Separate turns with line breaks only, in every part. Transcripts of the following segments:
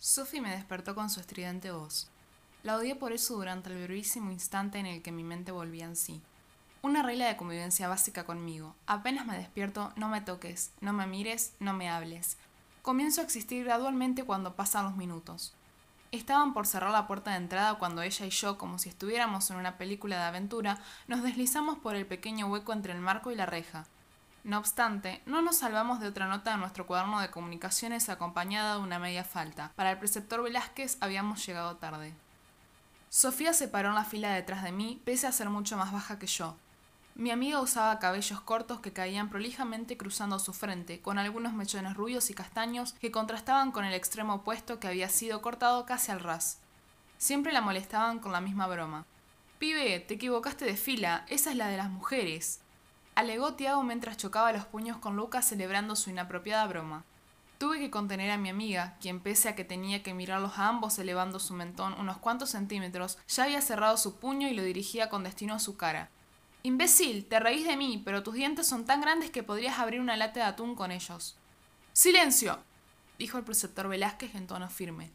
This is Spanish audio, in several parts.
Sophie me despertó con su estridente voz. La odié por eso durante el brevísimo instante en el que mi mente volvía en sí. Una regla de convivencia básica conmigo. Apenas me despierto, no me toques, no me mires, no me hables. Comienzo a existir gradualmente cuando pasan los minutos. Estaban por cerrar la puerta de entrada cuando ella y yo, como si estuviéramos en una película de aventura, nos deslizamos por el pequeño hueco entre el marco y la reja. No obstante, no nos salvamos de otra nota en nuestro cuaderno de comunicaciones acompañada de una media falta. Para el preceptor Velázquez habíamos llegado tarde. Sofía se paró en la fila detrás de mí, pese a ser mucho más baja que yo. Mi amiga usaba cabellos cortos que caían prolijamente cruzando su frente, con algunos mechones rubios y castaños que contrastaban con el extremo opuesto que había sido cortado casi al ras. Siempre la molestaban con la misma broma. Pibe, te equivocaste de fila, esa es la de las mujeres. Alegó Tiago mientras chocaba los puños con Lucas celebrando su inapropiada broma. Tuve que contener a mi amiga, quien pese a que tenía que mirarlos a ambos elevando su mentón unos cuantos centímetros, ya había cerrado su puño y lo dirigía con destino a su cara. Imbécil, te reís de mí, pero tus dientes son tan grandes que podrías abrir una lata de atún con ellos. ¡Silencio! dijo el preceptor Velázquez en tono firme.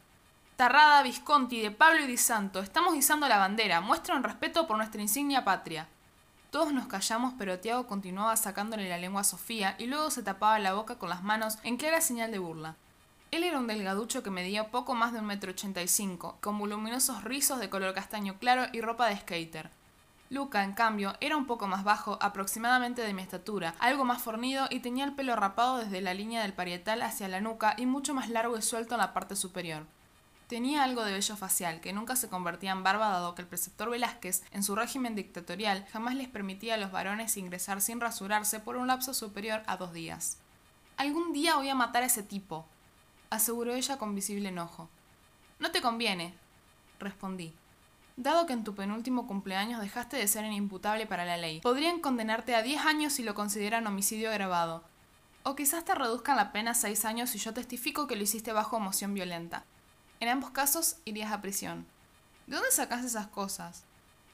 Tarrada, Visconti, de Pablo y Di Santo, estamos izando la bandera, muestra un respeto por nuestra insignia patria. Todos nos callamos, pero Tiago continuaba sacándole la lengua a Sofía y luego se tapaba la boca con las manos en clara señal de burla. Él era un delgaducho que medía poco más de un metro ochenta y cinco, con voluminosos rizos de color castaño claro y ropa de skater. Luca, en cambio, era un poco más bajo, aproximadamente de mi estatura, algo más fornido y tenía el pelo rapado desde la línea del parietal hacia la nuca y mucho más largo y suelto en la parte superior. Tenía algo de vello facial, que nunca se convertía en barba dado que el preceptor Velázquez, en su régimen dictatorial, jamás les permitía a los varones ingresar sin rasurarse por un lapso superior a dos días. Algún día voy a matar a ese tipo, aseguró ella con visible enojo. No te conviene, respondí. Dado que en tu penúltimo cumpleaños dejaste de ser inimputable para la ley, podrían condenarte a 10 años si lo consideran homicidio agravado. O quizás te reduzcan la pena a 6 años si yo testifico que lo hiciste bajo emoción violenta. En ambos casos irías a prisión. ¿De dónde sacas esas cosas?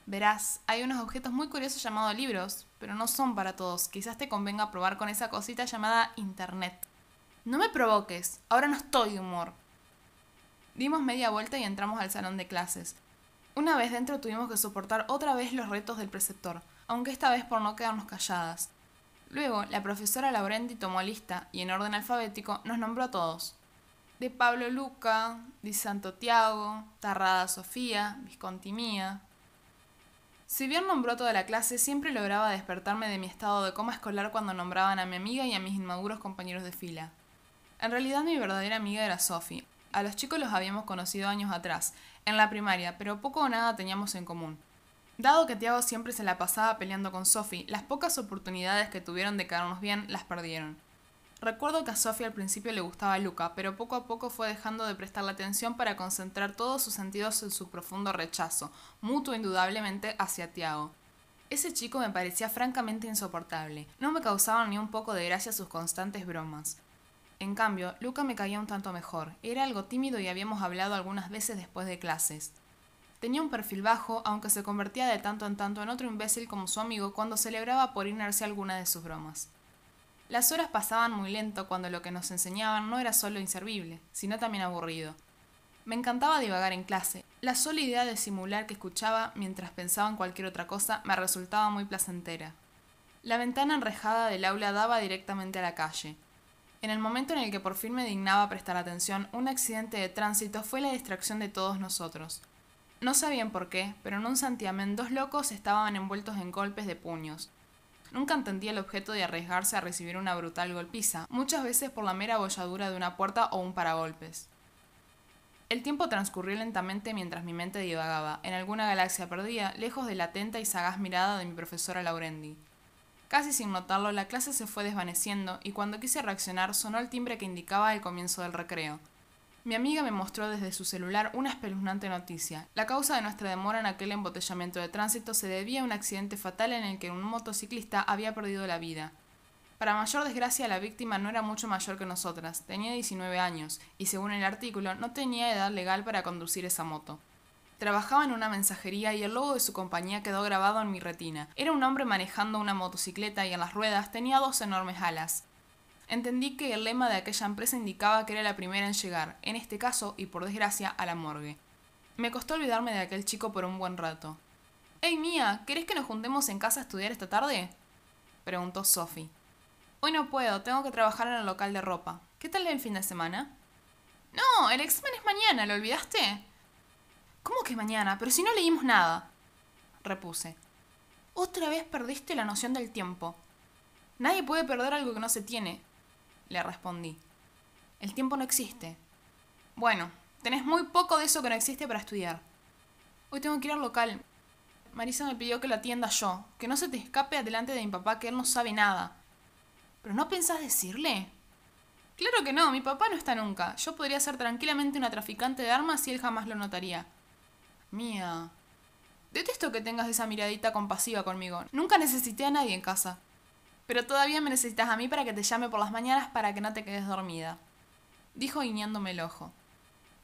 Verás, hay unos objetos muy curiosos llamados libros, pero no son para todos. Quizás te convenga probar con esa cosita llamada Internet. No me provoques, ahora no estoy de humor. Dimos media vuelta y entramos al salón de clases. Una vez dentro tuvimos que soportar otra vez los retos del preceptor, aunque esta vez por no quedarnos calladas. Luego, la profesora Laurenti tomó lista y en orden alfabético nos nombró a todos. De Pablo Luca, Di Santo Tiago, Tarrada Sofía, Visconti Mía. Si bien nombró toda la clase, siempre lograba despertarme de mi estado de coma escolar cuando nombraban a mi amiga y a mis inmaduros compañeros de fila. En realidad mi verdadera amiga era Sophie. A los chicos los habíamos conocido años atrás, en la primaria, pero poco o nada teníamos en común. Dado que Tiago siempre se la pasaba peleando con Sophie, las pocas oportunidades que tuvieron de quedarnos bien las perdieron. Recuerdo que a Sophie al principio le gustaba Luca, pero poco a poco fue dejando de prestarle atención para concentrar todos sus sentidos en su profundo rechazo, mutuo indudablemente hacia Tiago. Ese chico me parecía francamente insoportable, no me causaban ni un poco de gracia sus constantes bromas. En cambio, Luca me caía un tanto mejor. Era algo tímido y habíamos hablado algunas veces después de clases. Tenía un perfil bajo, aunque se convertía de tanto en tanto en otro imbécil como su amigo cuando celebraba por inercia alguna de sus bromas. Las horas pasaban muy lento cuando lo que nos enseñaban no era solo inservible, sino también aburrido. Me encantaba divagar en clase. La sola idea de simular que escuchaba mientras pensaba en cualquier otra cosa me resultaba muy placentera. La ventana enrejada del aula daba directamente a la calle. En el momento en el que por fin me dignaba prestar atención, un accidente de tránsito fue la distracción de todos nosotros. No sabían por qué, pero en un santiamén dos locos estaban envueltos en golpes de puños. Nunca entendí el objeto de arriesgarse a recibir una brutal golpiza, muchas veces por la mera bolladura de una puerta o un paragolpes. El tiempo transcurrió lentamente mientras mi mente divagaba, en alguna galaxia perdida, lejos de la atenta y sagaz mirada de mi profesora Laurendi. Casi sin notarlo, la clase se fue desvaneciendo y cuando quise reaccionar sonó el timbre que indicaba el comienzo del recreo. Mi amiga me mostró desde su celular una espeluznante noticia. La causa de nuestra demora en aquel embotellamiento de tránsito se debía a un accidente fatal en el que un motociclista había perdido la vida. Para mayor desgracia, la víctima no era mucho mayor que nosotras, tenía 19 años, y según el artículo, no tenía edad legal para conducir esa moto. Trabajaba en una mensajería y el logo de su compañía quedó grabado en mi retina. Era un hombre manejando una motocicleta y en las ruedas tenía dos enormes alas. Entendí que el lema de aquella empresa indicaba que era la primera en llegar, en este caso, y por desgracia, a la morgue. Me costó olvidarme de aquel chico por un buen rato. Hey Mía, ¿querés que nos juntemos en casa a estudiar esta tarde? preguntó Sophie. Hoy no puedo, tengo que trabajar en el local de ropa. ¿Qué tal el fin de semana? No, el examen es mañana, ¿lo olvidaste? ¿Cómo que mañana? Pero si no leímos nada. repuse. Otra vez perdiste la noción del tiempo. Nadie puede perder algo que no se tiene, le respondí. El tiempo no existe. Bueno, tenés muy poco de eso que no existe para estudiar. Hoy tengo que ir al local. Marisa me pidió que lo atienda yo, que no se te escape adelante de mi papá, que él no sabe nada. ¿Pero no pensás decirle? Claro que no, mi papá no está nunca. Yo podría ser tranquilamente una traficante de armas y él jamás lo notaría. Mía. Detesto que tengas esa miradita compasiva conmigo. Nunca necesité a nadie en casa. Pero todavía me necesitas a mí para que te llame por las mañanas para que no te quedes dormida. Dijo guiñándome el ojo.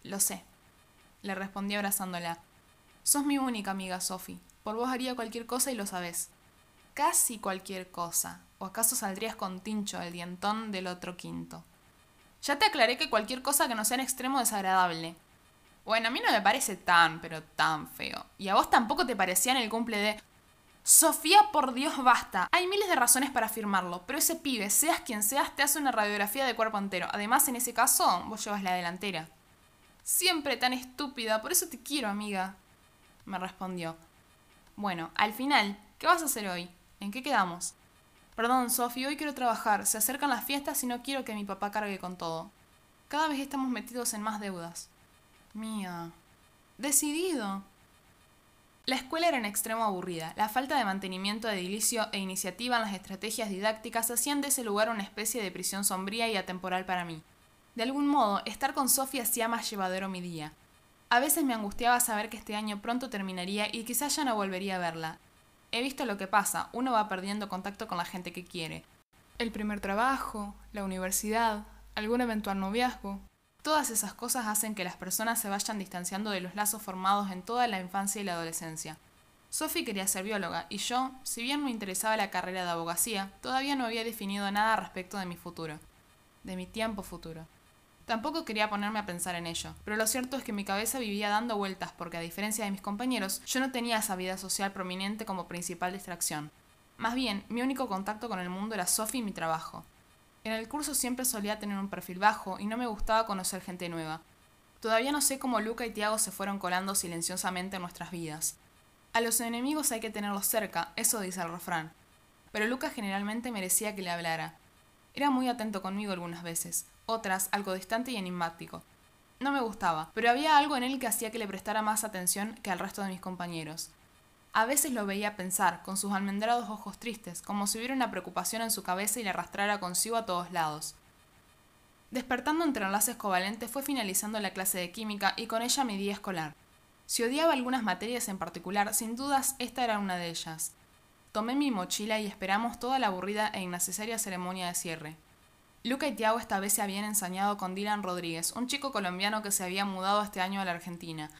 Lo sé. Le respondí abrazándola. Sos mi única amiga, Sophie. Por vos haría cualquier cosa y lo sabés. Casi cualquier cosa. ¿O acaso saldrías con Tincho, el dientón del otro quinto? Ya te aclaré que cualquier cosa que no sea en extremo desagradable. Bueno, a mí no me parece tan, pero tan feo. Y a vos tampoco te parecía en el cumple de... Sofía, por Dios, basta. Hay miles de razones para afirmarlo, pero ese pibe, seas quien seas, te hace una radiografía de cuerpo entero. Además, en ese caso, vos llevas la delantera. Siempre tan estúpida, por eso te quiero, amiga. Me respondió. Bueno, al final, ¿qué vas a hacer hoy? ¿En qué quedamos? Perdón, Sophie, hoy quiero trabajar. Se acercan las fiestas y no quiero que mi papá cargue con todo. Cada vez estamos metidos en más deudas. Mía. Decidido. La escuela era en extremo aburrida. La falta de mantenimiento edilicio e iniciativa en las estrategias didácticas hacían de ese lugar una especie de prisión sombría y atemporal para mí. De algún modo, estar con Sofía hacía más llevadero mi día. A veces me angustiaba saber que este año pronto terminaría y quizás ya no volvería a verla. He visto lo que pasa, uno va perdiendo contacto con la gente que quiere. El primer trabajo, la universidad, algún eventual noviazgo, Todas esas cosas hacen que las personas se vayan distanciando de los lazos formados en toda la infancia y la adolescencia. Sophie quería ser bióloga y yo, si bien me interesaba la carrera de abogacía, todavía no había definido nada respecto de mi futuro, de mi tiempo futuro. Tampoco quería ponerme a pensar en ello, pero lo cierto es que mi cabeza vivía dando vueltas porque a diferencia de mis compañeros, yo no tenía esa vida social prominente como principal distracción. Más bien, mi único contacto con el mundo era Sophie y mi trabajo. En el curso siempre solía tener un perfil bajo y no me gustaba conocer gente nueva. Todavía no sé cómo Luca y Tiago se fueron colando silenciosamente en nuestras vidas. A los enemigos hay que tenerlos cerca, eso dice el refrán. Pero Luca generalmente merecía que le hablara. Era muy atento conmigo algunas veces, otras algo distante y enigmático. No me gustaba, pero había algo en él que hacía que le prestara más atención que al resto de mis compañeros. A veces lo veía pensar, con sus almendrados ojos tristes, como si hubiera una preocupación en su cabeza y le arrastrara consigo a todos lados. Despertando entre enlaces covalentes fue finalizando la clase de química y con ella mi día escolar. Si odiaba algunas materias en particular, sin dudas esta era una de ellas. Tomé mi mochila y esperamos toda la aburrida e innecesaria ceremonia de cierre. Luca y Tiago esta vez se habían ensañado con Dylan Rodríguez, un chico colombiano que se había mudado este año a la Argentina,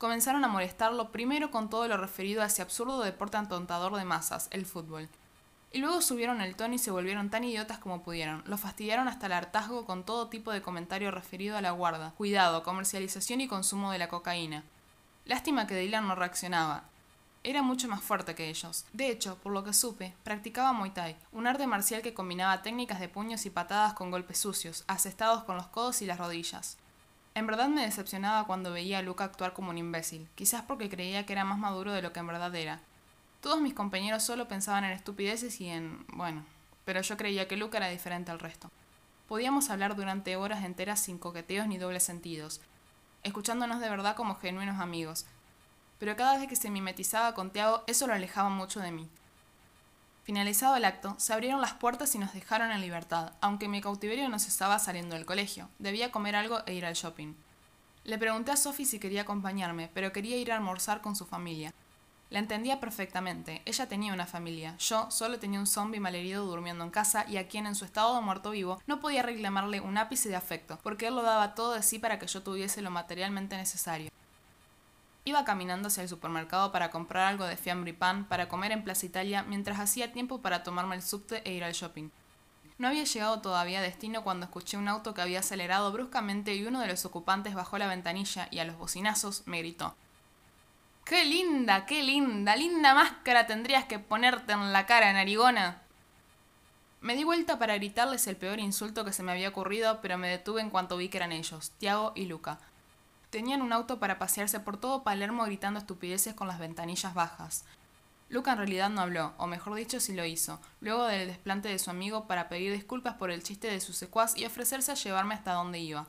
comenzaron a molestarlo primero con todo lo referido a ese absurdo deporte antontador de masas, el fútbol. Y luego subieron el tono y se volvieron tan idiotas como pudieron. Lo fastidiaron hasta el hartazgo con todo tipo de comentario referido a la guarda, cuidado, comercialización y consumo de la cocaína. Lástima que Dylan no reaccionaba. Era mucho más fuerte que ellos. De hecho, por lo que supe, practicaba Muay Thai, un arte marcial que combinaba técnicas de puños y patadas con golpes sucios, asestados con los codos y las rodillas. En verdad me decepcionaba cuando veía a Luca actuar como un imbécil, quizás porque creía que era más maduro de lo que en verdad era. Todos mis compañeros solo pensaban en estupideces y en... bueno, pero yo creía que Luca era diferente al resto. Podíamos hablar durante horas enteras sin coqueteos ni dobles sentidos, escuchándonos de verdad como genuinos amigos, pero cada vez que se mimetizaba con Tiago eso lo alejaba mucho de mí. Finalizado el acto, se abrieron las puertas y nos dejaron en libertad, aunque mi cautiverio no estaba saliendo del colegio. Debía comer algo e ir al shopping. Le pregunté a Sophie si quería acompañarme, pero quería ir a almorzar con su familia. La entendía perfectamente. Ella tenía una familia. Yo solo tenía un zombie malherido durmiendo en casa y a quien en su estado de muerto vivo no podía reclamarle un ápice de afecto, porque él lo daba todo de sí para que yo tuviese lo materialmente necesario. Iba caminando hacia el supermercado para comprar algo de fiambre y pan para comer en Plaza Italia mientras hacía tiempo para tomarme el subte e ir al shopping. No había llegado todavía a destino cuando escuché un auto que había acelerado bruscamente y uno de los ocupantes bajó la ventanilla y a los bocinazos me gritó. ¡Qué linda, qué linda! ¡Linda máscara tendrías que ponerte en la cara, narigona! Me di vuelta para gritarles el peor insulto que se me había ocurrido, pero me detuve en cuanto vi que eran ellos, Tiago y Luca. Tenían un auto para pasearse por todo Palermo gritando estupideces con las ventanillas bajas. Luca en realidad no habló, o mejor dicho, sí lo hizo, luego del desplante de su amigo para pedir disculpas por el chiste de su secuaz y ofrecerse a llevarme hasta donde iba.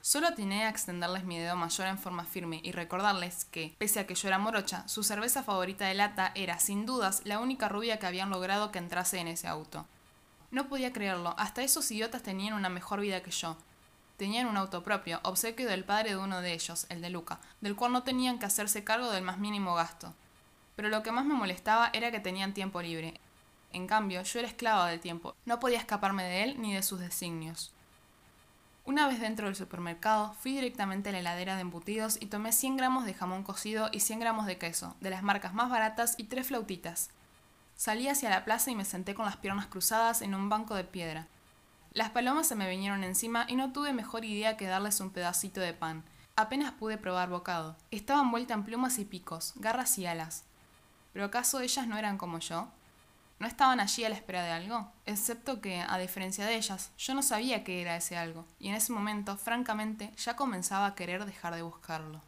Solo atiné a extenderles mi dedo mayor en forma firme y recordarles que, pese a que yo era morocha, su cerveza favorita de lata era, sin dudas, la única rubia que habían logrado que entrase en ese auto. No podía creerlo, hasta esos idiotas tenían una mejor vida que yo. Tenían un auto propio, obsequio del padre de uno de ellos, el de Luca, del cual no tenían que hacerse cargo del más mínimo gasto. Pero lo que más me molestaba era que tenían tiempo libre. En cambio, yo era esclava del tiempo, no podía escaparme de él ni de sus designios. Una vez dentro del supermercado, fui directamente a la heladera de embutidos y tomé 100 gramos de jamón cocido y 100 gramos de queso, de las marcas más baratas y tres flautitas. Salí hacia la plaza y me senté con las piernas cruzadas en un banco de piedra. Las palomas se me vinieron encima y no tuve mejor idea que darles un pedacito de pan. Apenas pude probar bocado. Estaban envueltas en plumas y picos, garras y alas. ¿Pero acaso ellas no eran como yo? ¿No estaban allí a la espera de algo? Excepto que, a diferencia de ellas, yo no sabía qué era ese algo, y en ese momento, francamente, ya comenzaba a querer dejar de buscarlo.